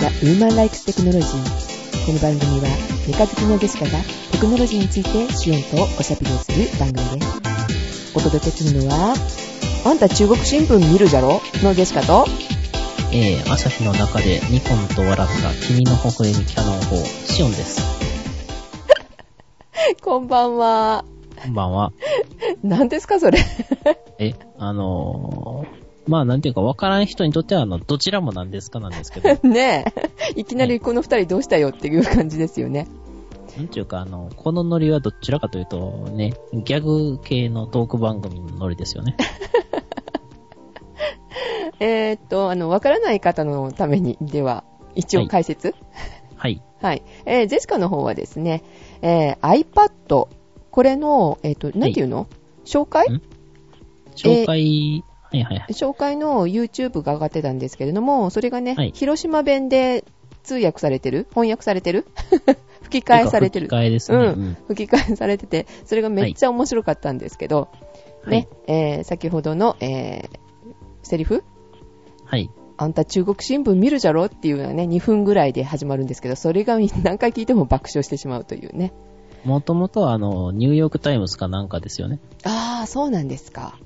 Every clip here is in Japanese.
The Woman Likes Technology この番組はメカ好きのジェシカがテクノロジーについてシオンとおしゃべりをする番組です。お届けするのはあんた中国新聞見るじゃろ？のジェシカとえー、朝日の中でニコンと笑った君の微笑みキャノン砲、シオンです。こんばんは。こんばんは。何ですかそれ？え、あのー、まあなんていうかわからん人にとっては、あの、どちらもなんですかなんですけど、ねえ。いきなりこの二人どうしたよっていう感じですよね。なんていうか、あの、このノリはどちらかというと、ね、ギャグ系のトーク番組のノリですよね。えーっと、あの、わからない方のために、では、一応解説、はい。はい。えー、ジェシカの方はですね、えー、iPad、これの、えーっと、なんていうの、紹介？ん？紹介、はいはいはい。紹介の YouTube が上がってたんですけれども、それがね、はい広島弁で通訳されてる？翻訳されてる？吹き替えされてる吹き。替えですね。ううんん。吹き替えされてて、それがめっちゃ面白かったんですけど、ね、えー、先ほどの、えー、セリフ？はい。あんた中国新聞見るじゃろ？っていうのはね、2分ぐらいで始まるんですけど、それが何回聞いても爆笑してしまうというね。もともとは、あの、ニューヨークタイムズかなんかですよね。あー、そうなんですか。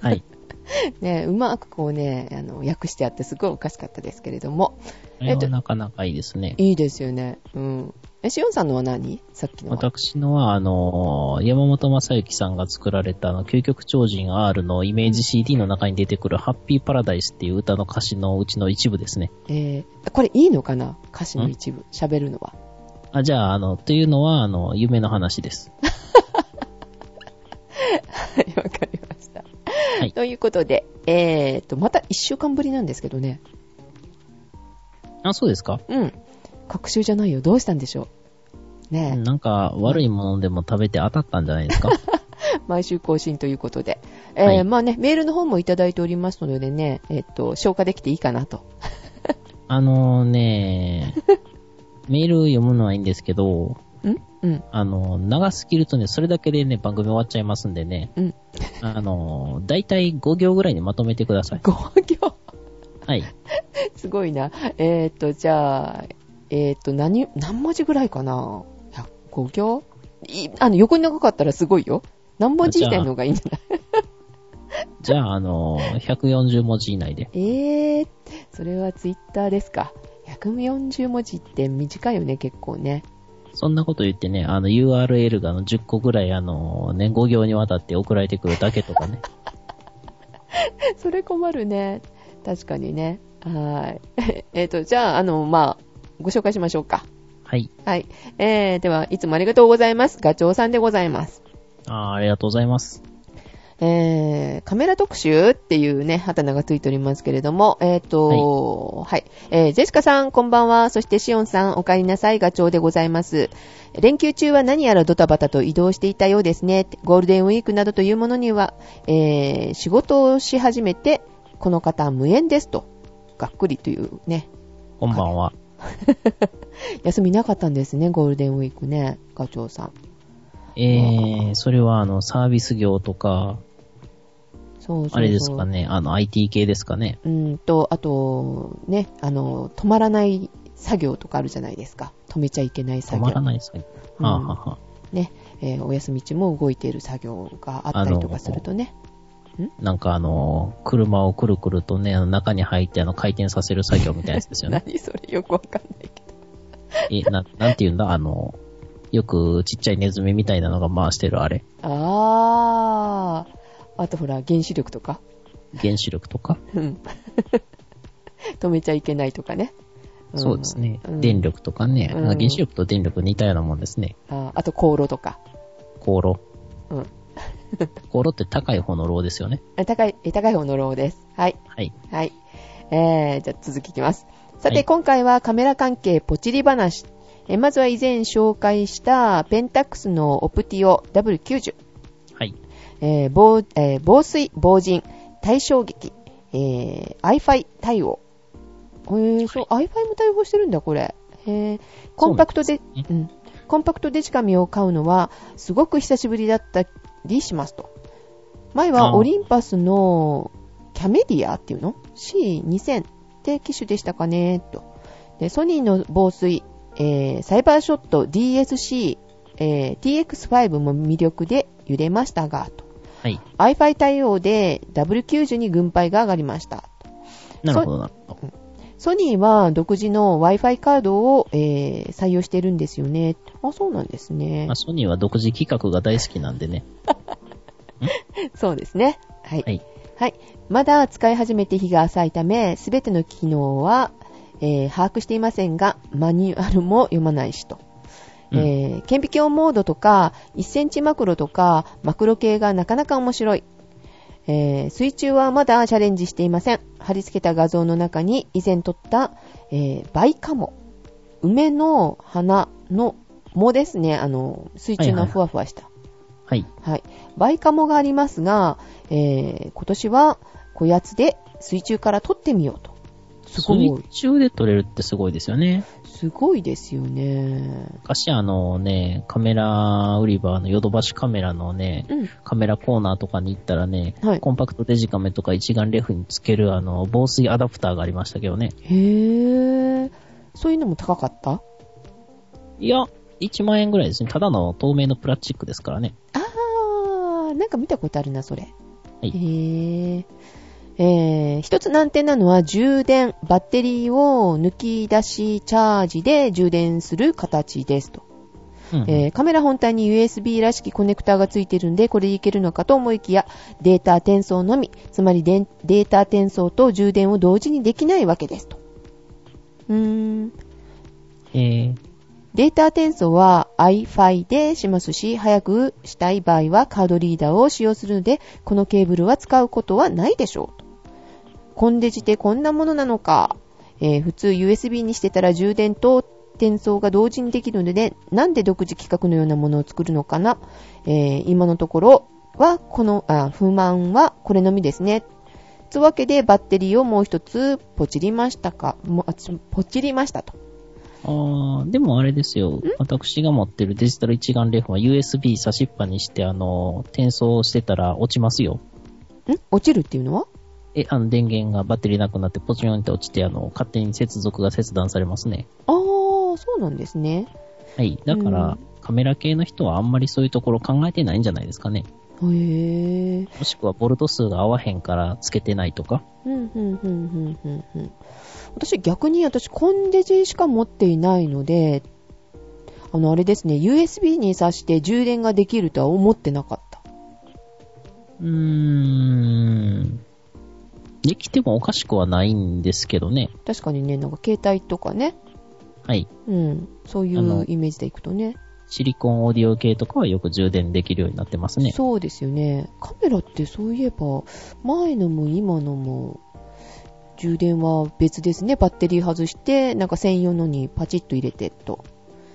はい。ね、うまくこうね、あの、訳してあってすごいおかしかったですけれども。これはなかなかいいですね。いいですよね。うん。え、しおんさんのは何？さっきのは。私のは、あの、山本正幸さんが作られた、あの、究極超人 R のイメージ CD の中に出てくるハッピーパラダイスっていう歌の歌詞のうちの一部ですね。えー、これいいのかな？歌詞の一部。喋るのは。あ、じゃあ、あの、というのは、あの、夢の話です。はい、わかりました。はいということで、えーと、また一週間ぶりなんですけどね。あ、そうですか？うん。隔週じゃないよ。どうしたんでしょう。ねえ、なんか、悪いものでも食べて当たったんじゃないですか？毎週更新ということで。えーはいまあね、メールの方もいただいておりますのでね、えっ、と、消化できていいかなと。あのね、メール読むのはいいんですけど、んうん。あの、長すぎるとね、それだけでね、番組終わっちゃいますんでね、うん。あの、だいたい5行ぐらいにまとめてください。5行？はい。すごいな。えっ、と、じゃあ、えっ、と、何、何文字ぐらいかな ?5 行？いあの、横に長かったらすごいよ。何文字以内の方がいいんじゃない？じゃあ、あの、140文字以内で。えー、それはツイッターですか。140文字って短いよね、結構ね。そんなこと言ってね、あの URL があの10個ぐらいあの、ね、5行にわたって送られてくるだけとかね。それ困るね。確かにね。はーい。えっと、じゃあ、あの、まあ、ご紹介しましょうか。はい。はい。えー、では、いつもありがとうございます。ガチョウさんでございます。あーありがとうございます。えー、カメラ特集っていうね、ハタナがついておりますけれども、えっ、と、はい、えー、ジェシカさん、こんばんは。そしてシオンさん、お帰りなさい。ガチョウでございます。連休中は何やらドタバタと移動していたようですね。ゴールデンウィークなどというものには、えー、仕事をし始めて、この方無縁ですと。がっくりというね。こんばんは。休みなかったんですね、ゴールデンウィークね、ガチョウさん。えー、それはあの、サービス業とか、そう。あれですかね、あの、IT 系ですかね。うんと、あと、ね、あの、止まらない作業とかあるじゃないですか。止めちゃいけない止作業。まらないですね。うんはあ、はあはあ、ね、えーお休み中も動いている作業があったりとかするとね。なんかあの、車をくるくるとね、中に入ってあの、回転させる作業みたいなやつですよね。何それよくわかんないけど。え、な、なんて言うんだ？あの、よくちっちゃいネズミみたいなのが回してるあれ。あー。あとほら、原子力とか。原子力とか？うん。止めちゃいけないとかね。んそうですね。うん電力とかね、うん原子力と電力似たようなもんですね。あーあと、航路とか。航路。うん。航路って高い方の炉ですよね。あ高い、え高い方のローです。はい。はい。はい。えー、じゃあ続きいきます。さて、はい今回はカメラ関係ポチリ話。えーまずは以前紹介したペンタックスのオプティオ W90。はい。えー防えー防水、防塵、対衝撃、えー、iFi 対応。えー、そう、iFi も対応してるんだ、これ。えー、コンパクトで、そうなん。コンパクトデジカメを買うのは、すごく久しぶりだったりしますと。前はオリンパスのキャメディアっていうの ?C2000 って機種でしたかねと。で、ソニーの防水、えー、サイバーショット DSC、えー、TX5 も魅力で揺れましたが、と。はい。Wi-Fi 対応で W90 に軍配が上がりました。なるほど、なるほど。ソニーは独自の Wi-Fi カードを、えー採用してるんですよね。あ、そうなんですねまあ、。ソニーは独自企画が大好きなんでね。そうですね。はい。はい。はい。まだ使い始めて日が浅いため、すべての機能は、えー把握していませんが、マニュアルも読まないしと。うんえー顕微鏡モードとか、1センチマクロとか、マクロ系がなかなか面白い。えー水中はまだチャレンジしていません。貼り付けた画像の中に以前撮った、えーバイカモ。梅の花の藻ですね。あの、水中のふわふわした。はい。はい。バイカモがありますが、えー、今年は、こやつで水中から撮ってみようと。すごい。水中で撮れるってすごいですよね。すごいですよね。昔あのね、カメラ売り場のヨドバシカメラのね、うん。カメラコーナーとかに行ったらね、はいコンパクトデジカメとか一眼レフにつけるあの、防水アダプターがありましたけどね。へー。そういうのも高かった？いや、1万円ぐらいですね。ただの透明のプラスチックですからね。あー、なんか見たことあるな、それ。はいへー。えー、一つ難点なのは充電、バッテリーを抜き出しチャージで充電する形ですと。うんうんえーカメラ本体に USB らしきコネクターがついてるんで、これでいけるのかと思いきや、データ転送のみ、つまりデータ転送と充電を同時にできないわけですと。うーん。えー、データ転送は iFi でしますし、早くしたい場合はカードリーダーを使用するので、このケーブルは使うことはないでしょうと。コンデジってこんなものなのか。えー普通 USB にしてたら充電と転送が同時にできるので、なんで独自規格のようなものを作るのかな。えー今のところは、この、あ、不満はこれのみですね。つわけでバッテリーをもう一つポチりましたか、もポチりましたと。あーでもあれですよ。私が持ってるデジタル一眼レフは USB 差しっぱにして、あの、転送してたら落ちますよ。ん？落ちるっていうのは？え、あの、電源がバッテリーなくなってポチョンって落ちて、あの、勝手に接続が切断されますね。あー、そうなんですね。はい。だから、うんカメラ系の人はあんまりそういうところ考えてないんじゃないですかね。へー。もしくはボルト数が合わへんからつけてないとか。ふんふんふんふんふんふん。私逆に私コンデジしか持っていないので、あのあれですね、USB に挿して充電ができるとは思ってなかった。うーん。できてもおかしくはないんですけどね。確かにね、なんか携帯とかね、はい。うん、そういうイメージでいくとね。シリコンオーディオ系とかはよく充電できるようになってますね。そうですよね。カメラってそういえば、前のも今のも、充電は別ですね。バッテリー外して、なんか専用のにパチッと入れてと。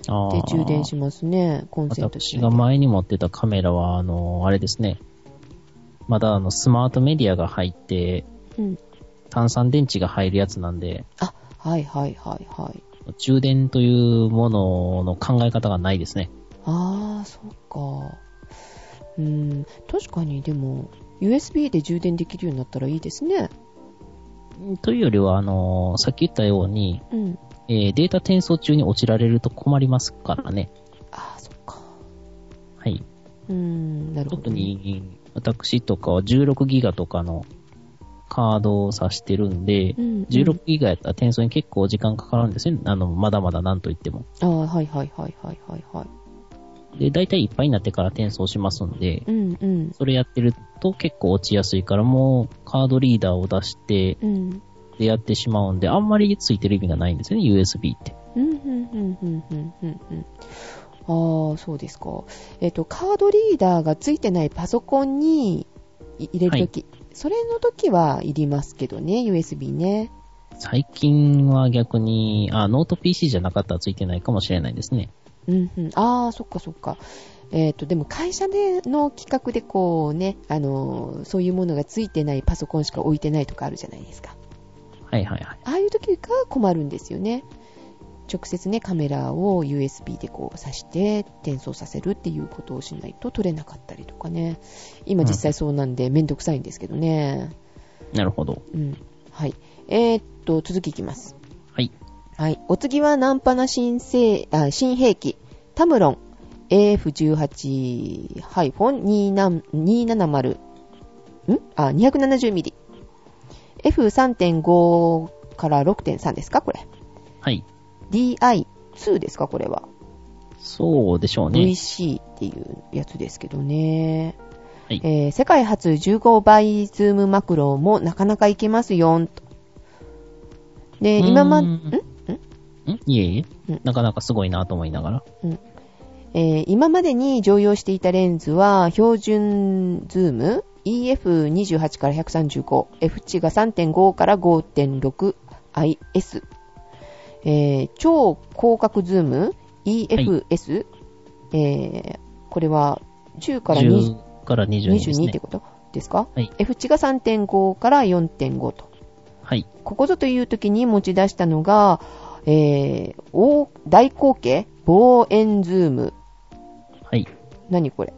で充電しますね。コンセントし私が前に持ってたカメラは、あの、あれですね。まだあの、スマートメディアが入って、うん。炭酸電池が入るやつなんで、あ、はいはいはいはい。充電というものの考え方がないですね。あー、そっか。うん、確かにでも、USB で充電できるようになったらいいですね。というよりは、あの、さっき言ったように、うん。えーデータ転送中に落ちられると困りますからね。あー、そっか。はい。うん、なるほど、特。に、私とかは16ギガとかのカードを挿してるんで、うん、うん。16ギガやったら転送に結構時間かかるんですよね。あの、まだまだなんと言っても。あー、はいはいはいはいはいはい。で、大体いっぱいになってから転送しますんで、うんうん。それやってると結構落ちやすいから、もうカードリーダーを出して、うん。でやってしまうんで、あんまりついてる意味がないんですよね、USB って。うん、うん、うん、うん、うん、うん。うんあー、そうですか。えっ、と、カードリーダーがついてないパソコンにい入れるとき、それの時はいりますけどね、USB ね。最近は逆に、あ、ノート PC じゃなかったらついてないかもしれないですね。うんうん。ああ、そっかそっか。えっ、と、でも会社での企画でこうね、あのーそういうものがついてないパソコンしか置いてないとかあるじゃないですか。はいはいはい。ああいう時が困るんですよね。直接ね、カメラを USB でこう挿して転送させるっていうことをしないと撮れなかったりとかね。今実際そうなんでめんどくさいんですけどね。なるほど。うん。はい。えーっと、続きいきます。はい。はい。お次はナンパな新生あ新兵器、タムロン AF18-270 ん？あ、270mm。F3.5 から6.3ですか？これ。はい。DI2 ですかこれは。そうでしょうね。VC っていうやつですけどね。はいえー世界初15倍ズームマクロもなかなかいけますよんと。で、今ま、うん？ん？いえいえうん。なかなかすごいなと思いながら。えー今までに常用していたレンズは、標準ズーム EF28 から135、F 値が3.5から5.6 IS、えー超広角ズーム EFS、えーこれは10から20 10から22です22っねて。ことですか、はい ?F 値が3.5から4.5と。はい。ここぞという時に持ち出したのが、えー大大口径望遠ズーム。はい。何これ？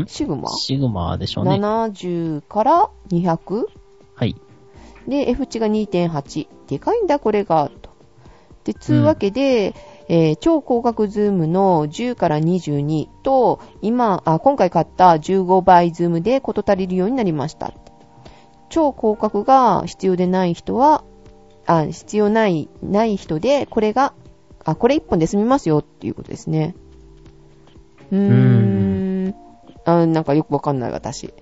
ん？シグマ？シグマでしょうね。70から200はい。で、F 値が2.8。でかいんだ、これが。と。で、つうわけで、えー超広角ズームの10から22と、今、あ、今回買った15倍ズームで事足りるようになりました。超広角が必要でない人は、あ、必要ない、ない人で、これが、あ、これ1本で済みますよっていうことですね。うーん。あ、なんかよくわかんない、私。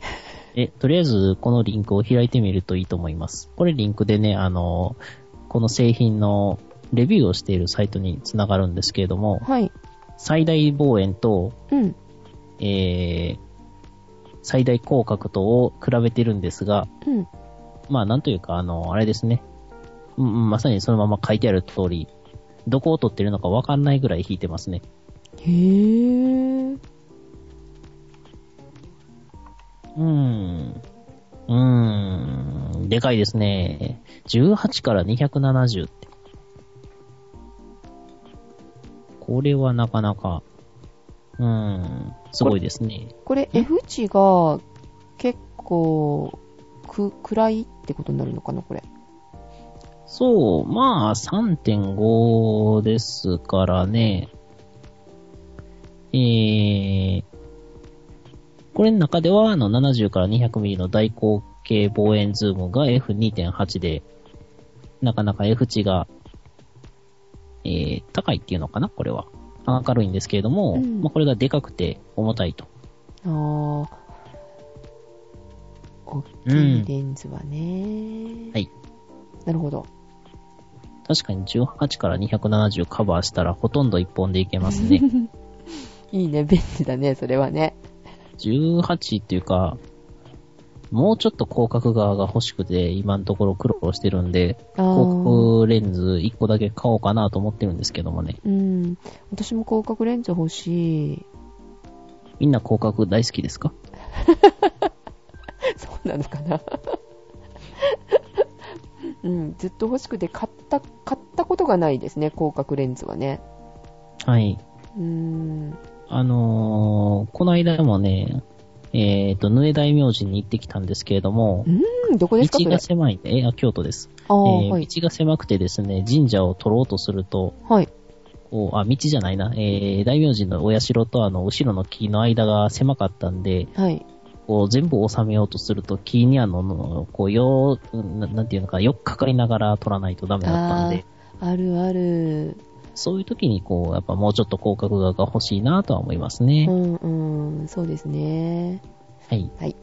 え、とりあえず、このリンクを開いてみるといいと思います。これリンクでね、あの、この製品のレビューをしているサイトにつながるんですけれども、はい。最大望遠と、うん。えー、最大広角とを比べてるんですが、うん。まあなんというか、あの、あれですね。うんうんまさにそのまま書いてある通り、どこを撮ってるのかわかんないぐらい引いてますね。へー。うーん。うーん。でかいですね。18から270って。これはなかなか、うーん、すごいですね。これ F 値が結構く暗いってことになるのかなこれ。そう、まあ、3.5ですからね。えー、これの中では、あの、70から 200mm の大口径望遠ズームが F2.8 で、なかなか F 値が、えー、高いっていうのかな？これは。明るいんですけれども、うんまあ、これがでかくて重たいと。あー。大きいレンズはね、はい。なるほど。確かに18から270カバーしたらほとんど1本でいけますね。いいね、便利だね、それはね。18っていうか、もうちょっと広角側が欲しくて、今のところ苦労してるんで、広角レンズ1個だけ買おうかなと思ってるんですけどもね。うん。私も広角レンズ欲しい。みんな広角大好きですか？そうなのかな？うん、ずっと欲しくて買った、買ったことがないですね、広角レンズはね。はい。うーん。あのー、この間もね、えっ、と、ヌエ大明神に行ってきたんですけれども、うん、どこですか道が狭いんで、え、あ、京都です。ああ、えーはい。道が狭くてですね、神社を取ろうとすると、はい。こう、あ、道じゃないな、えー、大明神のお社とあの、後ろの木の間が狭かったんで、はい。こう、全部収めようとすると、木にあの、こう、よう、ななんていうのか、よっかかりながら取らないとダメだったんで、あるある。そういう時にこう、やっぱもうちょっと広角側が欲しいなとは思いますね。うんうん、そうですね。はい。はい。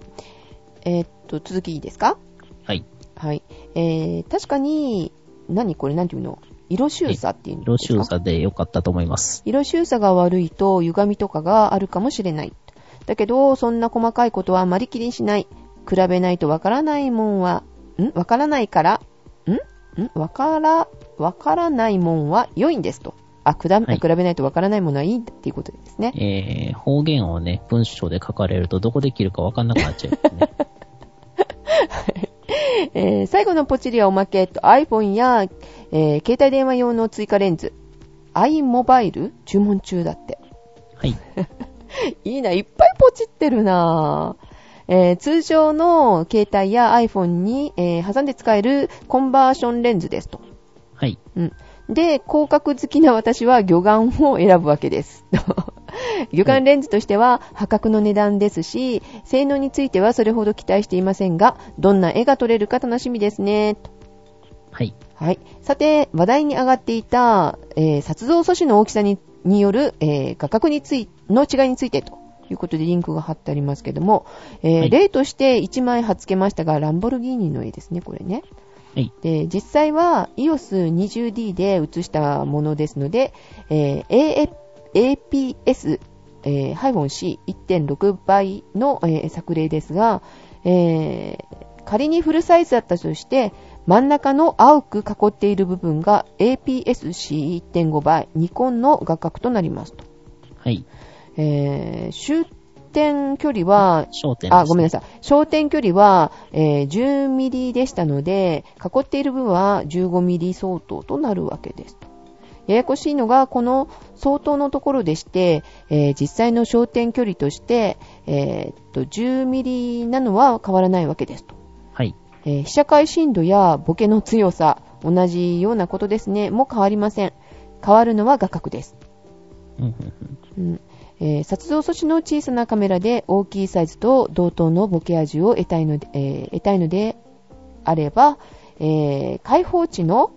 えーっと、続きいいですか？はい。はい。えー、確かに、何これ、なんていうの？色収差っていうんですか？色収差で良かったと思います。色収差が悪いと歪みとかがあるかもしれない。だけど、そんな細かいことはあまり気にしない。比べないとわからないもんは、ん？わからないから、ん？んわから、わからないもんは良いんですと。あ、くだ、はい比べないとわからないものはいいっていうことですね。えー、方言をね、文章で書かれるとどこで切るかわかんなくなっちゃう、ね。えー最後のポチリはおまけ、と iPhone や、えー携帯電話用の追加レンズ、iMobile 注文中だって。はい。いいな、いっぱいポチってるなぁ。えー通常の携帯や iPhone に、えー挟んで使えるコンバーションレンズですと。はい。うん。で、広角好きな私は魚眼を選ぶわけです。魚眼レンズとしては破格の値段ですし、性能についてはそれほど期待していませんが、どんな絵が撮れるか楽しみですね。とはい。はい。さて、話題に上がっていた、えー、撮像素子の大きさにによる、えー画角につい、の違いについてということでリンクが貼ってありますけども、えーはい例として1枚貼っ付けましたが、ランボルギーニの絵ですね、これね。はい。で、実際は EOS20D で写したものですので、えー A- APS、えー C1.6 倍の、えー作例ですが、えー仮にフルサイズだったとして、真ん中の青く囲っている部分が APS-C1.5 倍、ニコンの画角となりますと。はい。えー終点距離は焦点です、あ、ごめんなさい。焦点距離は、えー10ミリでしたので、囲っている分は15ミリ相当となるわけです。ややこしいのが、この相当のところでして、えー実際の焦点距離として、えーっと、10ミリなのは変わらないわけですと。はい。えー被写界深度やボケの強さ、同じようなことですね、も変わりません。変わるのは画角です。うんえー撮像素子の小さなカメラで大きいサイズと同等のボケ味を得たいので,、えー得たいのであれば、えー開放値の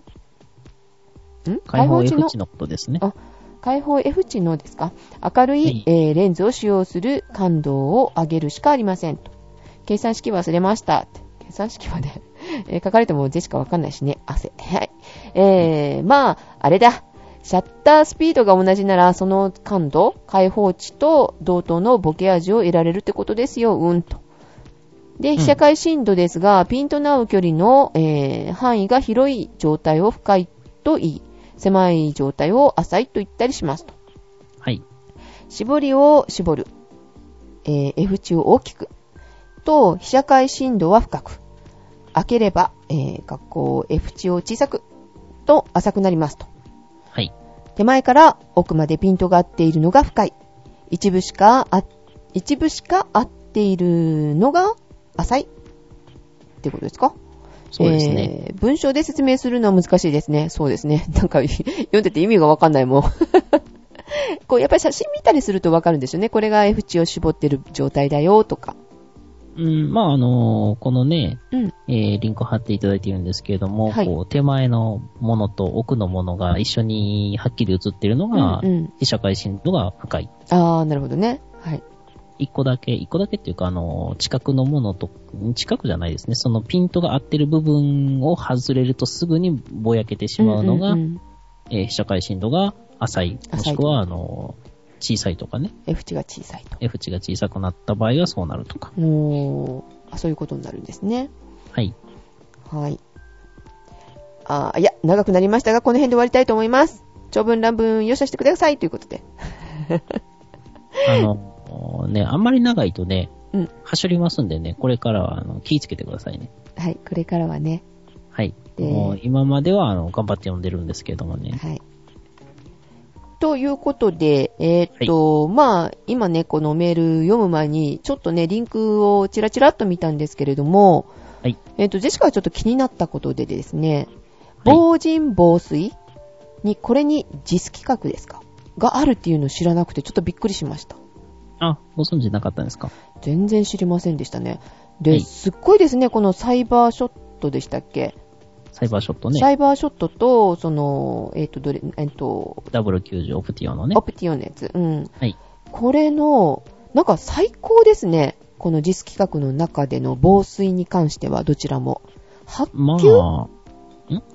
ん？開放値の？値のことですね。あ開放 F 値のですか？明るい、はいえーレンズを使用する感度を上げるしかありませんと。計算式忘れました。計算式はね、えー書かれても字しかわかんないしね。汗。はい。えー、まあ、あれだ。シャッタースピードが同じなら、その感度、開放値と同等のボケ味を得られるってことですよ、うんと。で、ん被写界深度ですが、ピントの合う距離の、えー範囲が広い状態を深いと言い、狭い状態を浅いと言ったりしますと。はい。絞りを絞る。えー F 値を大きく。と、被写界深度は深く。開ければ、えー、学校 F 値を小さく。と、浅くなりますと。はい。手前から奥までピントが合っているのが深い。一部しかあ、一部しか合っているのが浅い。ってことですか？そうですね。えー文章で説明するのは難しいですね。そうですね。なんか、読んでて意味がわかんないもん。こう、やっぱり写真見たりするとわかるんですよね。これが F 値を絞ってる状態だよ、とか。うん、まあ、あのーこのね、うん。えーリンク貼っていただいているんですけれども、はいこう手前のものと奥のものが一緒にはっきり映っているのが、うんうん被写界深度が深い。あー、なるほどね。はい。一個だけ、一個だけっていうか、あのー近くのものと、近くじゃないですね。そのピントが合ってる部分を外れるとすぐにぼやけてしまうのが、んんんえー被写界深度が浅い。もしくは、あのー小さいとかね。F 値が小さいと。F 値が小さくなった場合はそうなるとか。おー、あ、そういうことになるんですね。はい。はい。あーいや、長くなりましたが、この辺で終わりたいと思います。長文乱文、よしゃしてくださいということで。あの、ね、あんまり長いとね、うん。走りますんでね、これからはあの気ぃつけてくださいね。はい、これからはね。はい。でもう今まではあの頑張って読んでるんですけどもね。はい。ということで、えーっと、まあ、今ね、このメール読む前に、ちょっとね、リンクをチラチラっと見たんですけれども、はい。えーっと、ジェシカはちょっと気になったことでですね、はい防塵防水に、これに JIS 規格ですか？があるっていうのを知らなくて、ちょっとびっくりしました。あ、ご存知なかったんですか？全然知りませんでしたね。で、はいすっごいですね、このサイバーショットでしたっけ、サイバーショットね。サイバーショットと、その、えーっと、どれ、えーっと、W90 オプティオのねオ。プティオンのやつ。うん。はい。これの、なんか最高ですね。この JIS 企画の中での防水に関してはどちらも。8ま級、あ、ん？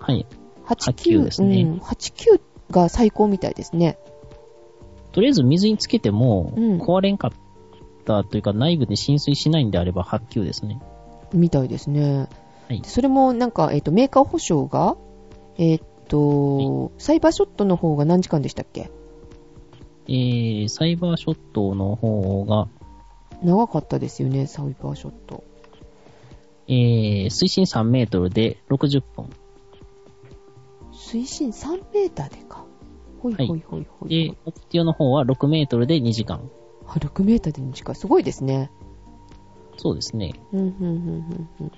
はい。8 8級ですねうん、8級が最高みたいですね。とりあえず水につけても、うん壊れんかったというか内部で浸水しないんであれば8級ですね。みたいですね。はいで。それもなんか、えっ、と、メーカー保証が、えっ、と、サイバーショットの方が何時間でしたっけ？えー、サイバーショットの方が、長かったですよね、サイバーショット。えー、水深3メートルで60分。水深3メーターでか。ほいほいほいほいほい。で、オプティオの方は6メートルで2時間。あ、6メーターで2時間。すごいですね。そうですね。うん、うん、うん、うんうん。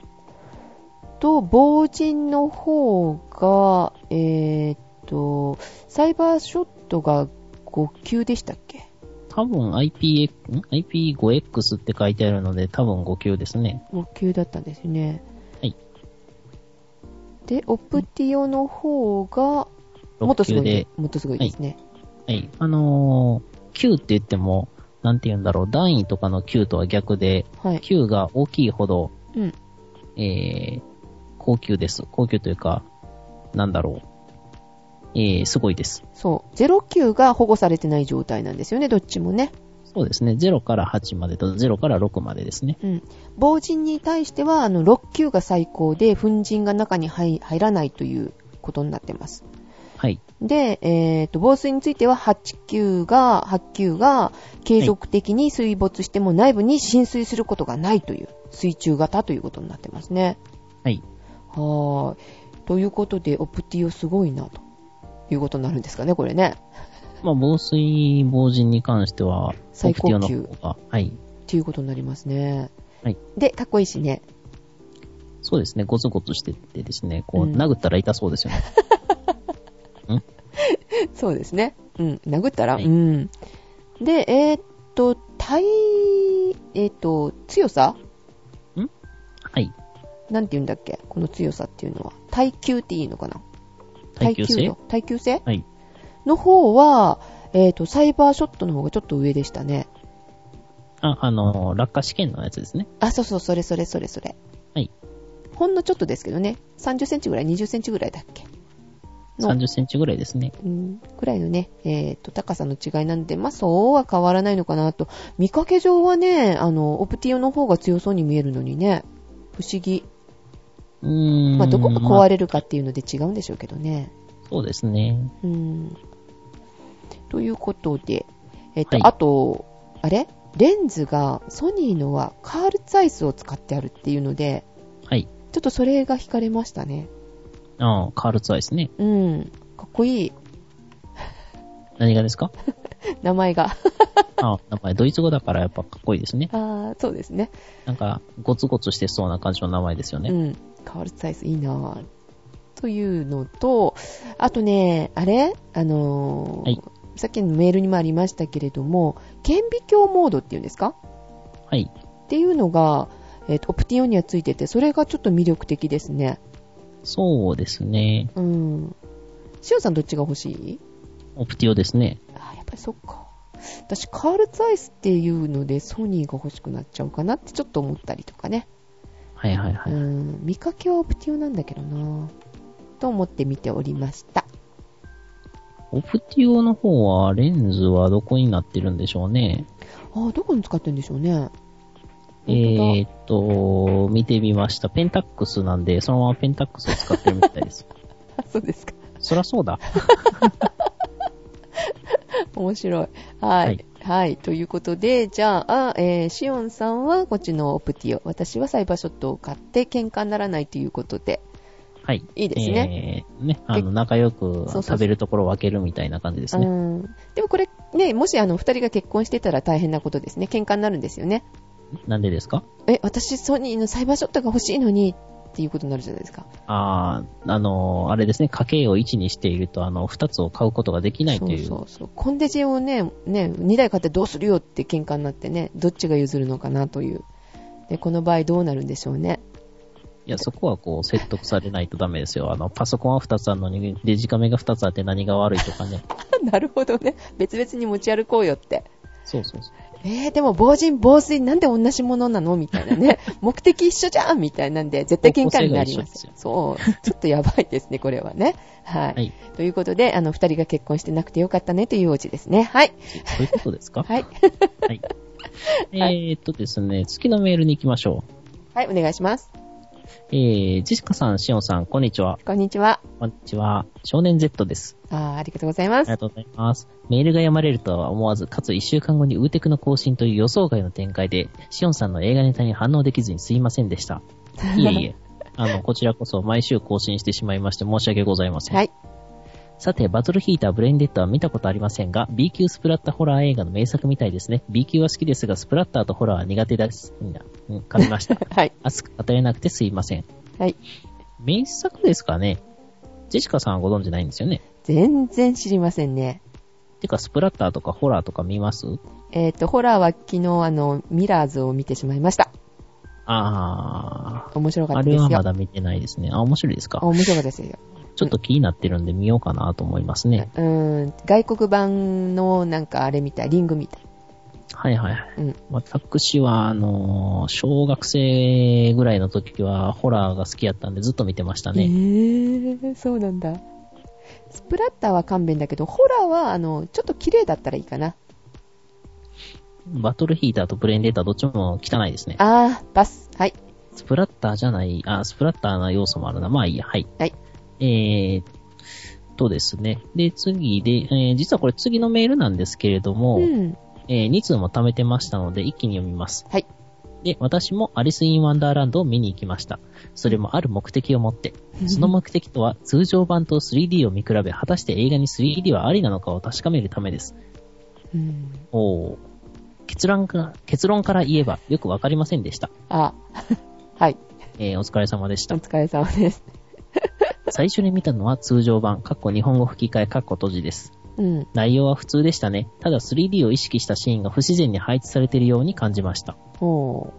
と、防塵の方が、えーっと、サイバーショットが5級でしたっけ？多分 IP、ん？IP5X って書いてあるので、多分5級ですね。5級だったんですね。はい。で、オプティオの方が、もっと6級すごいねで。。もっとすごいですね。はい。あのー、級って言っても、なんて言うんだろう、段位とかの級とは逆で、はい。級が大きいほど、うん。えー、高級です。高級というか、なんだろう。えー、すごいです。そう。0級が保護されてない状態なんですよね、どっちもね。そうですね。0から8までと0から6までですね。うん。防塵に対しては、あの、6級が最高で、粉塵が中に入入らないということになってます。はい。で、えっ、と、防水については8級が、8級が継続的に水没しても内部に浸水することがないという、水中型ということになってますね。はい。はーい。ということで、オプティオすごいな、ということになるんですかね、これね。まあ、防水防塵に関しては、最高級はい。っていうことになりますね。はい。で、かっこいいしね。そうですね。ゴツゴツしててですね、こう、うん殴ったら痛そうですよね。そうですね。うん。殴ったら、はいうん。で、えーっと、耐、えーっと、強さはい。なんて言うんだっけ？この強さっていうのは。耐久っていいのかな？耐久性？度耐久性？はい。の方は、えーっと、サイバーショットの方がちょっと上でしたね。あ、あの、落下試験のやつですね。あ、そうそう、それそれそれそれ。はい。ほんのちょっとですけどね。30センチぐらい、20センチぐらいだっけ？の30センチぐらいですね。うん、くらいのね、えっ、と、高さの違いなんで、まあ、そうは変わらないのかなと。見かけ上はね、あの、オプティオの方が強そうに見えるのにね、不思議。うーん。まあ、どこがまあ壊れるかっていうので違うんでしょうけどね。そうですね。うん。ということで、えっ、と、はいあと、あれ？レンズが、ソニーのはカールツアイスを使ってあるっていうので、はい。ちょっとそれが惹かれましたね。ああ、カールツアイですね。うん。かっこいい。何がですか？名前が。ああ、名前、ドイツ語だからやっぱかっこいいですね。ああ、そうですね。なんか、ゴツゴツしてそうな感じの名前ですよね。うん。カールツアイスいいなぁ。というのと、あとね、あれ？あのーはいさっきのメールにもありましたけれども、顕微鏡モードっていうんですか？はい。っていうのが、えっ、と、オプティオンにはついてて、それがちょっと魅力的ですね。そうですね。うん。シオンさんどっちが欲しい？オプティオですね。あーやっぱりそっか。私、カールツアイスっていうので、ソニーが欲しくなっちゃうかなってちょっと思ったりとかね。はいはいはい。うん、見かけはオプティオなんだけどなと思って見ておりました。オプティオの方は、レンズはどこになってるんでしょうね。ああ、どこに使ってるんでしょうね。えーっと、見てみました。ペンタックスなんで、そのままペンタックスを使ってるみたいです。あ そうですか。そらそうだ。面白い。はい。はい。ということで、じゃあ、えーシオンさんはこっちのオプティオ、私はサイバーショットを買って喧嘩にならないということで、はい。いいですね。えー、ね、あの、仲良くそうそう食べるところを分けるみたいな感じですね。うん。でもこれ、ね、もしあの、二人が結婚してたら大変なことですね。喧嘩になるんですよね。なんでですか？え、私、ソニーのサイバーショットが欲しいのに、っていうことになるじゃないですか。あー、あのー、あれですね、家計を1にしていると、あの、2つを買うことができないという。そうそうそう。コンデジをね、ね、2台買ってどうするよって喧嘩になってね、どっちが譲るのかなという。で、この場合どうなるんでしょうね。いや、そこはこう、説得されないとダメですよ。あの、パソコンは2つあるのに、デジカメが2つあって何が悪いとかね。なるほどね。別々に持ち歩こうよって。そうそうそう。えー、でも防塵、防水なんで同じものなの？みたいなね。目的一緒じゃんみたいなんで、絶対喧嘩になりますよ。そう。ちょっとやばいですね、これはね。はい。はい。ということで、あの、二人が結婚してなくてよかったねというオチですね。はい。そういうことですか？はい。はい。えーっとですね、次のメールに行きましょはい、お願いします。う。えー、ジェシカさん、シオンさん、こんにちは。こんにちは。こんにちは。少年 Z です。あーありがとうございます。ありがとうございます。メールが読まれるとは思わず、かつ一週間後にウーテクの更新という予想外の展開で、シオンさんの映画ネタに反応できずにすいませんでした。いえいえ。あの、こちらこそ毎週更新してしまいまして申し訳ございません。はい。さて、バトルヒーターブレインデッドは見たことありませんが、B 級スプラッタホラー映画の名作みたいですね。B 級は好きですが、スプラッターとホラーは苦手です。みんな、うん、噛みました。はい。熱く語れなくてすいません。はい。名作ですかね？ジェシカさんはご存知ないんですよね？全然知りませんね。てか、スプラッターとかホラーとか見ます？えっ、と、ホラーは昨日あの、ミラーズを見てしまいました。あ面白ー。あれかったですよ。はまだ見てないですね。あ、面白いですか？面白かったですよ。ちょっと気になってるんで見ようかなと思いますね。うーん、外国版のなんかあれみたい、リングみたい。はいはいはい。うん。私は、あのー小学生ぐらいの時はホラーが好きやったんでずっと見てましたえね。ー、そうなんだ。スプラッターは勘弁だけど、ホラーは、あの、ちょっと綺麗だったらいいかな。バトルヒーターとブレインデーターどっちも汚いですね。あー、パス。はい。スプラッターじゃない、あ、スプラッターな要素もあるな。まあいいや、はい。はい。えーっとですね。で、次で、えー実はこれ次のメールなんですけれども、うん。え2通も貯めてましたので、一気に読みます。はい。で、私もアリス・イン・ワンダーランドを見に行きました。それもある目的を持って。その目的とは、通常版と 3D を見比べ、果たして映画に 3D はありなのかを確かめるためです。うん。おー。結論から、結論から言えば、よくわかりませんでした。あ、はい。えー、お疲れ様でしたお。疲れ様です。最初に見たのは通常版、かっこ日本語吹き替え、かっこ閉じです。うん。内容は普通でしたね。ただ 3D を意識したシーンが不自然に配置されているように感じました。ほ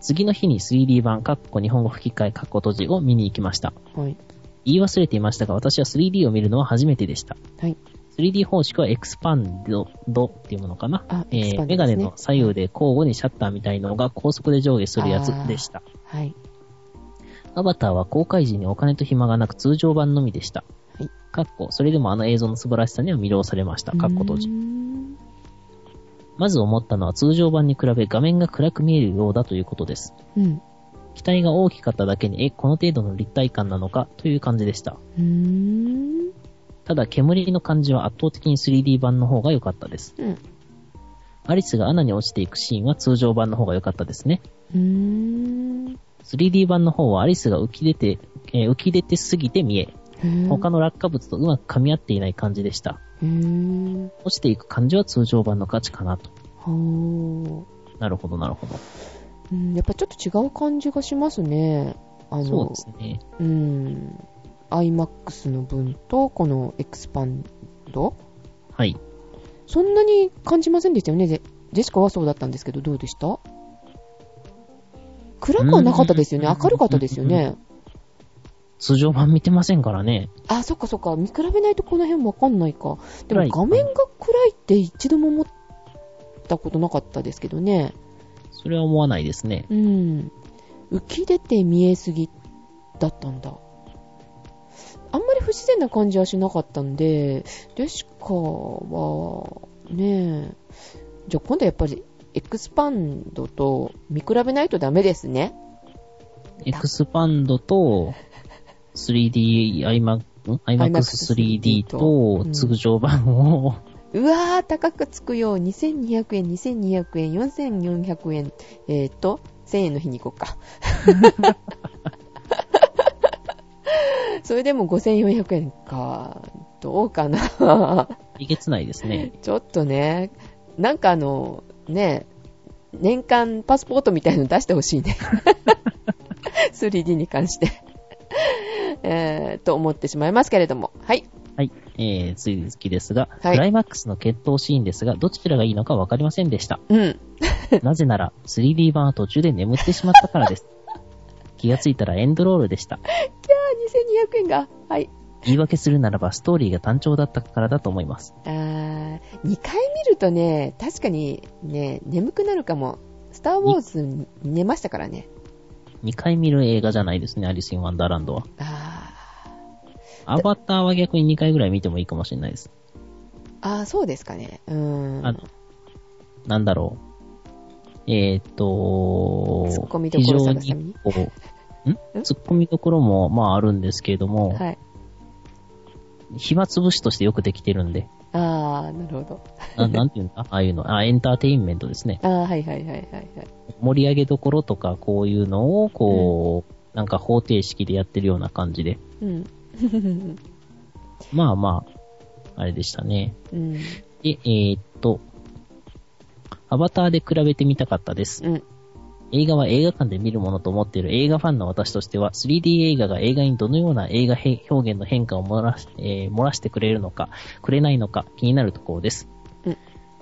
次の日に 3D 版、かっこ日本語吹き替え、かっこ閉じを見に行きました。う。はい。言い忘れていましたが、私は 3D を見るのは初めてでした。はい。3D 方式はエクスパンドドっていうものかな。あえーメガネの左右で交互にシャッターみたいのが高速で上下するやつでした。はい。アバターは公開時にお金と暇がなく通常版のみでした。はい。かっこ、それでもあの映像の素晴らしさには魅了されました。かっこ閉じうー。んまず思ったのは通常版に比べ画面が暗く見えるようだということです。うん。機体が大きかっただけに、え、この程度の立体感なのかという感じでした。うーん。ただ、煙の感じは圧倒的に 3D 版の方が良かったです。うん。アリスが穴に落ちていくシーンは通常版の方が良かったですね。うーん。3D 版の方はアリスが浮き出て、えー浮き出てすぎて見え、他の落下物とうまく噛み合っていない感じでした。落ちていく感じは通常版の価値かなと。ほなるほど、なるほど。ー。うん、やっぱちょっと違う感じがしますね。あの、そうですね。うん。IMAX の分と、このエクスパンドはい。そんなに感じませんでしたよね。ジェシカはそうだったんですけど、どうでした？暗くはなかったですよね。うん明るかったですよね。通常版見てませんからね。あ、そっかそっか。見比べないとこの辺わかんないか。でも画面が暗いって一度も思ったことなかったですけどね。それは思わないですね。うん。浮き出て見えすぎだったんだ。あんまり不自然な感じはしなかったんで、デシカは、ねえ、じゃあ今度やっぱりエクスパンドと見比べないとダメですね。エクスパンドと 3D IMAX、ん IMAX3D と通常版を、うわー、高くつくよ。2200円、2200円、4400円。えーと、1000円の日に行こうか。それでも5400円か。どうかな。いけつないですね。ちょっとね、なんかあの、ね、年間パスポートみたいの出してほしいね。3D に関して。えー、と思ってしまいますけれども。はい。はい。えー、次々ですが、はいクライマックスの決闘シーンですが、どちらがいいのかわかりませんでした。うん。なぜなら、3D 版は途中で眠ってしまったからです。気がついたらエンドロールでした。キャー、2200円が。はい。言い訳するならばストーリーが単調だったからだと思います。あー、2回見るとね、確かにね、眠くなるかも。スターウォーズ寝ましたからね。2回見る映画じゃないですね、アリス・イン・ワンダーランドは。あアバターは逆に2回ぐらい見てもいいかもしれないです。ー、あーそうですかね。うーん。あの、なんだろう。えーっと、ツッコミどころ探すために非常にこう、ん？ツッコミどころも、まああるんですけれども、はい。暇つぶしとしてよくできてるんで、あー、なるほど。ななんていうんだ ああいうの、あ、エンターテインメントですね。あー、はいはいはいはいはい。盛り上げどころとか、こういうのを、こう、なんか方程式でやってるような感じで。うん。まあまあ、あれでしたね。うん。で、えーっと、アバターで比べてみたかったです。うん。え映画は映画館で見るものと思っている映画ファンの私としては、3D 映画が映画にどのような映画表現の変化を漏らし,、えー、漏らしてくれるのか、くれないのか気になるところです。うん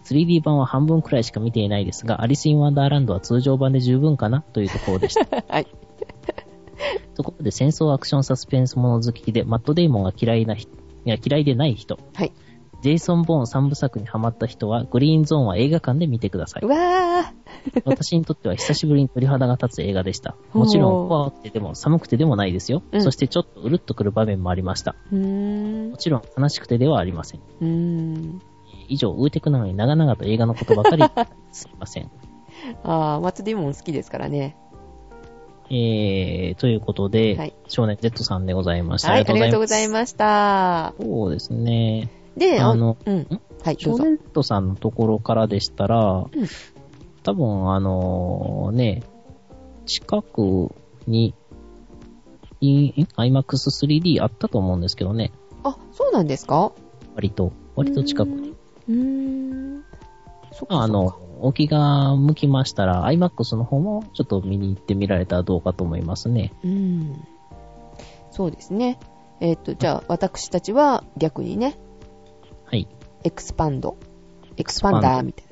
3D 版は半分くらいしか見ていないですが、アリス・イン・ワンダーランドは通常版で十分かなというところでした。はい。ところで戦争アクションサスペンスもの好きで、マット・デイモンが嫌いな人、いや嫌いでない人。はい。ジェイソン・ボーン3部作にハマった人は、グリーンゾーンは映画館で見てください。うわー 私にとっては久しぶりに鳥肌が立つ映画でした。もちろん怖くてでも寒くてでもないですよ。うん、そしてちょっとうるっとくる場面もありました。もちろん悲しくてではありません。以上、ウーテクなのに長々と映画のことばかりすいません。ああ、松ディモン好きですからね。えー、ということで、はい、少年 Z さんでございました。はい、ありがとうございました。そうですね。で、あの、うん。はい、少年 Z さんのところからでしたら、うん、多分、あのー、ね、近くに、IMAX3D あったと思うんですけどね。あ、そうなんですか？割と、割と近くに。うーん。そっかあの、お気が向きましたら、IMAX の方もちょっと見に行ってみられたらどうかと思いますね。うん。そうですね。えっ、ー、と、じゃあ、私たちは逆にね。はい。エクスパンド。エクスパンダーみたいな。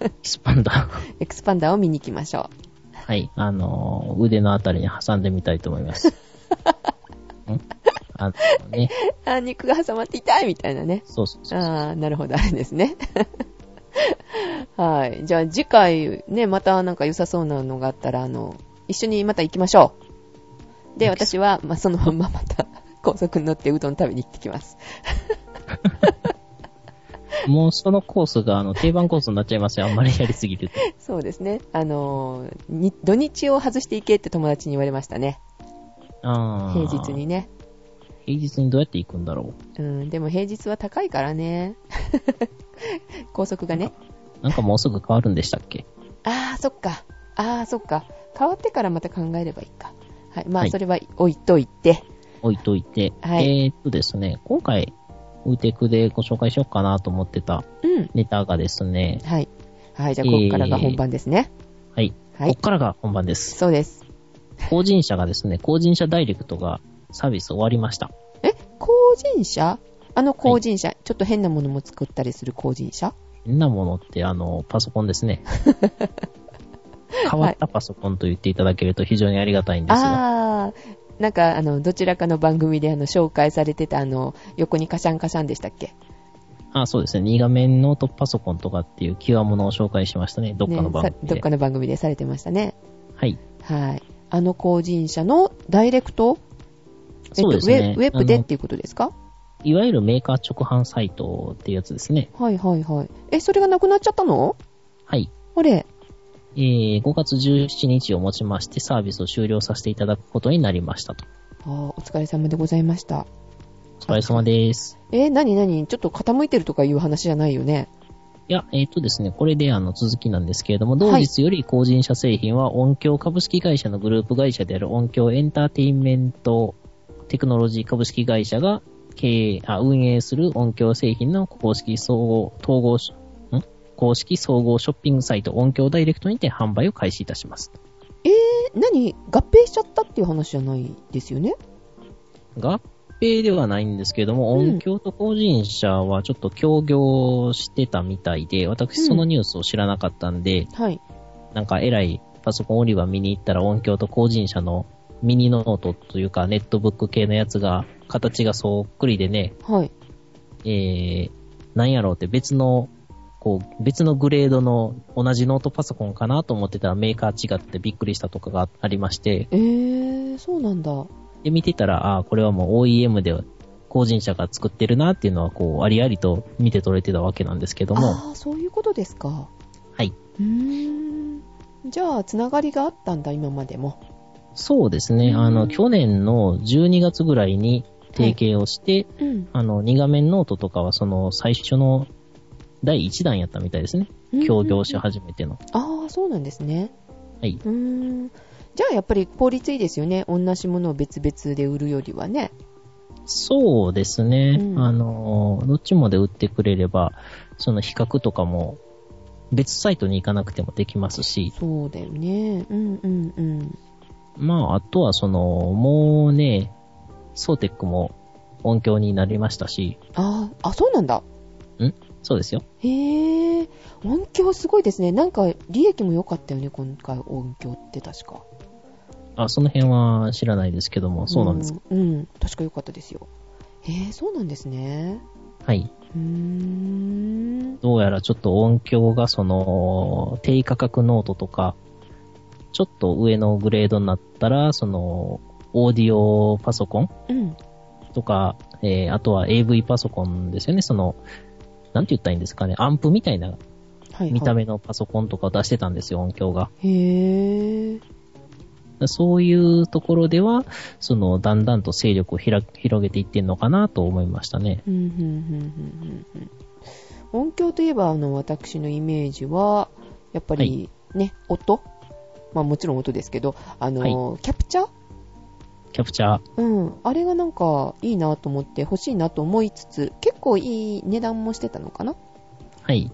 エクスパンダー。エクスパンダーを見に行きましょう。はい。あのー、腕のあたりに挟んでみたいと思います。あのね。あ、肉が挟まって痛いみたいなね。そうそうそうああ、なるほど、あれですね。はい。じゃあ次回ね、またなんか良さそうなのがあったら、あの、一緒にまた行きましょう。で、私は、まあ、そのまままた、高速に乗ってうどん食べに行ってきます。もうそのコースがあの定番コースになっちゃいますよ。あんまりやりすぎると。そうですね。あの土日を外していけって友達に言われましたね。あ平日にね。平日にどうやって行くんだろう。うん、でも平日は高いからね。高速がね。なんかもうすぐ変わるんでしたっけ？ああ、そっか。ああ、そっか。変わってからまた考えればいいか。はい。まあ、それは置いといて。置いといて。はい。えー、っとですね、今回、ウーテクでご紹介しようかなと思ってたネタがですね。うん、はい。はい、じゃあ、ここからが本番ですね。えー、はい。はい。ここからが本番です。そうです。法人社がですね、法人社ダイレクトがサービス終わりました。え工人社あの工人社、はい、ちょっと変なものも作ったりする工人社変なものって、あの、パソコンですね。変わったパソコンと言っていただけると非常にありがたいんですが。あー、なんか、あの、どちらかの番組であの、紹介されてたあの、横にカシャンカシャンでしたっけ？あそうですね。2画面ノートパソコンとかっていうキワものを紹介しましたね。どっかの番組で、ね、どっかの番組でされてましたね。はい。はい。あの工人社のダイレクト？そうですね。ウェブでっていうことですか？いわゆるメーカー直販サイトっていうやつですね。はいはいはい。え、それがなくなっちゃったの？はい。あれ？えー、5月17日をもちましてサービスを終了させていただくことになりましたと。あお疲れ様でございました。お疲れ様です。えー、なになにちょっと傾いてるとかいう話じゃないよね。いや、えっ、ー、とですね、これであの続きなんですけれども、同日より個人車製品は音響株式会社のグループ会社である音響エンターテインメントテクノロジー株式会社が経営、あ、運営する音響製品の公式総合、統合、ん公式総合ショッピングサイト音響ダイレクトにて販売を開始いたします。えー、何？合併しちゃったっていう話じゃないですよね？合併ではないんですけども、うん、音響と法人社はちょっと協業してたみたいで、私そのニュースを知らなかったんで、うん、はい。なんか偉いパソコン売り場見に行ったら音響と法人社のミニノートというかネットブック系のやつが、形がそっくりでね、はい。えー、なんやろうって別の、こう、別のグレードの同じノートパソコンかなと思ってたらメーカー違ってびっくりしたとかがありまして。えー、そうなんだ。で、見てたら、ああ、これはもう OEM で個人社が作ってるなっていうのは、こう、ありありと見て取れてたわけなんですけども。ああ、そういうことですか。はい。うーん。じゃあ、つながりがあったんだ、今までも。そうですね。あの、去年の12月ぐらいに提携をして、はいうん、あの、2画面ノートとかはその最初の第1弾やったみたいですね。協業し始めての。ああ、そうなんですね。はい。うん。じゃあやっぱり効率いいですよね。同じものを別々で売るよりはね。そうですね。うん、あの、どっちもで売ってくれれば、その比較とかも別サイトに行かなくてもできますし、そうだよね。うんうんうん。まあ、あとはその、もうね、ソーテックもオンキョーになりましたし、ああ、あ、そうなんだ。そうですよ。へえ、オンキョーすごいですね。なんか、利益も良かったよね、今回オンキョーって確か。あ、その辺は知らないですけども、そうなんです。うん、うん、確か良かったですよ。へえ、そうなんですね。はい。うーん。どうやらちょっとオンキョーがその、低価格ノートとか、ちょっと上のグレードになったら、その、オーディオパソコンうん。とか、えー、あとは AV パソコンですよね。その、なんて言ったらいいんですかね。アンプみたいなはい、はい。見た目のパソコンとかを出してたんですよ、音響が。へえ。そういうところでは、その、だんだんと勢力をひら広げていってんのかなと思いましたね。うん、うん、うん、うん。音響といえば、あの、私のイメージは、やっぱり、ね、音まあもちろん音ですけど、あの、キャプチャーキャプチャー。うん。あれがなんかいいなと思って欲しいなと思いつつ、結構いい値段もしてたのかな？はい。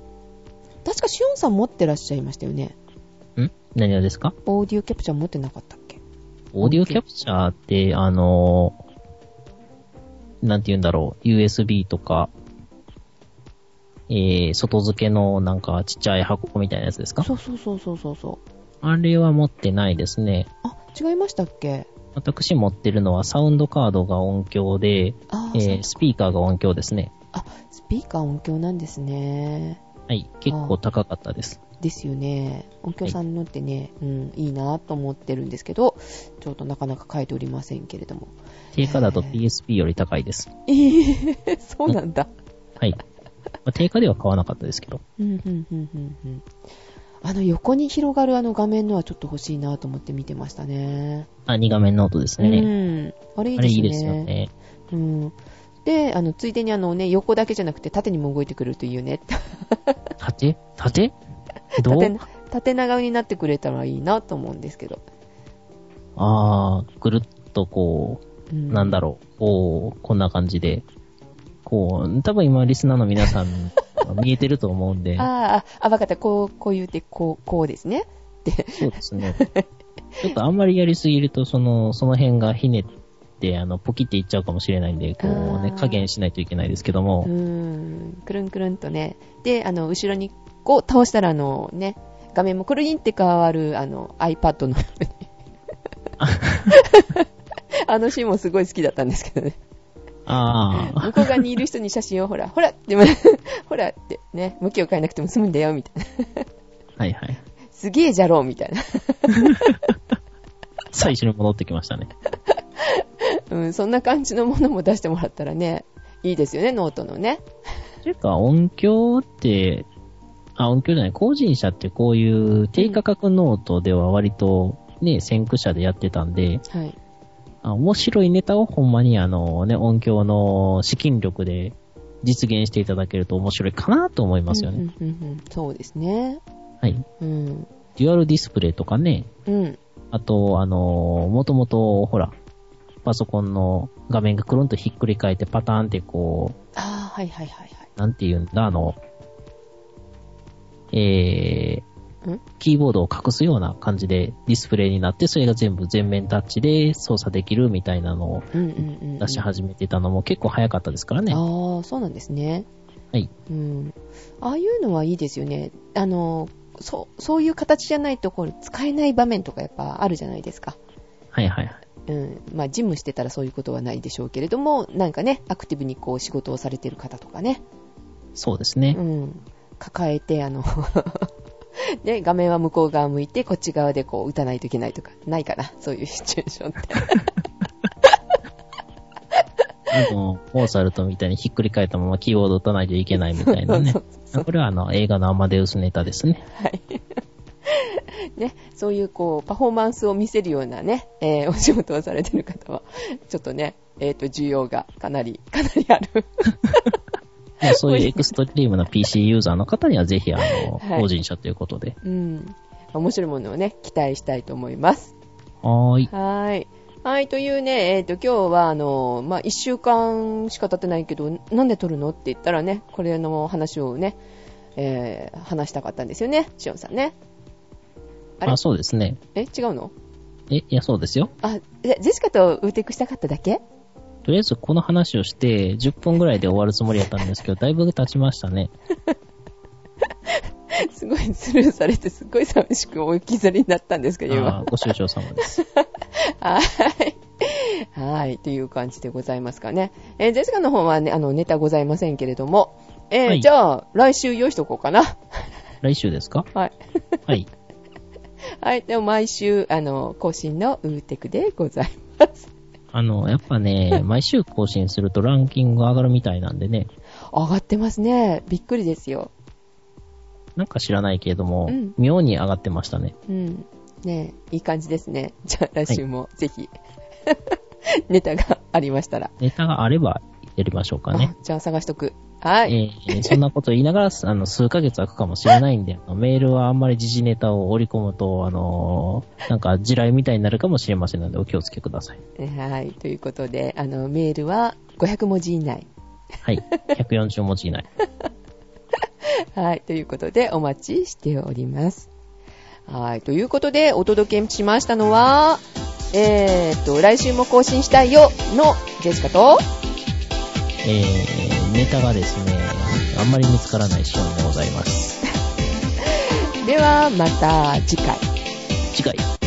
確かシオンさん持ってらっしゃいましたよね。ん？何がですか？オーディオキャプチャー持ってなかったっけ？オーディオキャプチャーって、あのーなんて言うんだろう、USB とか、えー、外付けのなんかちっちゃい箱みたいなやつですか？そうそうそうそうそうそう。あれは持ってないですね。あ、違いましたっけ？私持ってるのはサウンドカードが音響で、えー、スピーカーが音響ですね。あ、スピーカー音響なんですね。はい、結構高かったです。ですよね。音響さんのってね、うん、いいなと思ってるんですけど、ちょっとなかなか書いておりませんけれども。定価だと PSP より高いです。えー、そうなんだ。はい。まあ、定価では買わなかったですけど。うん、うん、うん、うん、うん。あの横に広がるあの画面のはちょっと欲しいなと思って見てましたね。あ、2画面ノートですうね。ん。あれいいですね。あれいいですよね。うん。で、あの、ついでにあのね、横だけじゃなくて縦にも動いてくれるといいよね。縦？縦？どう？縦、縦長になってくれたらいいなと思うんですけど。あー、ぐるっとこう、うん、なんだろう、こう、こんな感じで、こう、多分今リスナーの皆さん見えてると思うんで、ああ、あ、わかった。こう、こう言うて、こう、こうですね。そうですね。ちょっとあんまりやりすぎると、その、その辺がひねって、あの、ポキっていっちゃうかもしれないんで、こうね加減しないといけないですけどもう、ーん。くるんくるんとね。で、あの、後ろにこう倒したら、あの、ね、画面もくるりんって変わる、あの、iPad の。あのシーンもすごい好きだったんですけどね。あ向こう側にいる人に写真をほら、ほらって、ほらってね、向きを変えなくても済むんだよ、みたいな。あ、はいはい。すげえじゃろう、みたいな。最初に戻ってきましたね。うん、そんな感じのものも出してもらったらね、いいですよね、ノートのね。ていうか、オンキョーって、あ、オンキョーじゃない、工人舎ってこういう低価格ノートでは割とね、先駆者でやってたんで、はい。あ面白いネタをほんまにあのね、オンキョーの資金力で実現していただけると面白いかなと思いますよね。うんうんうんうん、そうですね。はい。うん。デュアルディスプレイとかね、うん。あと、あの、もともと、ほら、パソコンの画面がくるんとひっくり返ってパターンってこう、ああ、はいはいはいはい。なんて言うんだ、あの、えーん、キーボードを隠すような感じでディスプレイになって、それが全部全面タッチで操作できるみたいなのを。出し始めてたのも結構早かったですからね。ああ、そうなんですね。はい。うん。ああいうのはいいですよね。あの、そう、そういう形じゃないと、これ使えない場面とかやっぱあるじゃないですか。はいはいはい。うん。まあ、ジムしてたらそういうことはないでしょうけれども、なんかね、アクティブにこう仕事をされてる方とかね。そうですね。うん。抱えて、あの、ね、画面は向こう側向いて、こっち側でこう打たないといけないとか、ないかなそういうシチュエーションって。でも、モーツァルトみたいにひっくり返ったままキーボード打たないといけないみたいなねこれはあの、映画のアマデウスネタですね。はい。ね、そういうこう、パフォーマンスを見せるようなね、えーお仕事をされてる方は、ちょっとね、えっ、と、需要がかなり、かなりある。もうそういうエクストリームな PC ユーザーの方にはぜひあの、はい法人者ということで。うん。面白いものをね、期待したいと思います。はーい。はーい。はい、というね、えっ、と、今日は、あの、まあ、一週間しか経ってないけど、なんで撮るのって言ったらね、これの話をね、えー、話したかったんですよね、しおんさんね。あれ？あ、そうですね。え、違うの？え、いや、そうですよ。あ、えジェシカとウーテクしたかっただけ？とりあえずこの話をして、10分ぐらいで終わるつもりだったんですけど、だいぶ経ちましたね。すごいスルーされて、すごい寂しく置き去りになったんですけど、あ今。ーご愁傷様です。はい。はい。という感じでございますかね。えージェシカの方はね、あの、ネタございませんけれども、えーはいじゃあ、来週用意しとこうかな。来週ですか？はい。はい。はい。でも毎週、あの、更新のウーテクでございます。あの、やっぱね、毎週更新するとランキング上がるみたいなんでね、上がってますね。びっくりですよ。なんか知らないけれども、うん妙に上がってましたね。うん。ねえ、いい感じですね。じゃあ、来週もぜひ、ネタがありましたら。ネタがあればやりましょうかねあ。じゃあ、探しとく。はい。えーそんなこと言いながら、あの、数ヶ月空くかもしれないんで、メールはあんまり時事ネタを織り込むと、あのーなんか地雷みたいになるかもしれませんので、お気をつけください。はい。ということで、あの、メールは500文字以内。はい。140文字以内。はい。ということで、お待ちしております。はい。ということで、お届けしましたのは、えーっと、来週も更新したいよのジェシカと、えー、ネタがですね、あんまり見つからないシオンでございます。では、また次回。次回。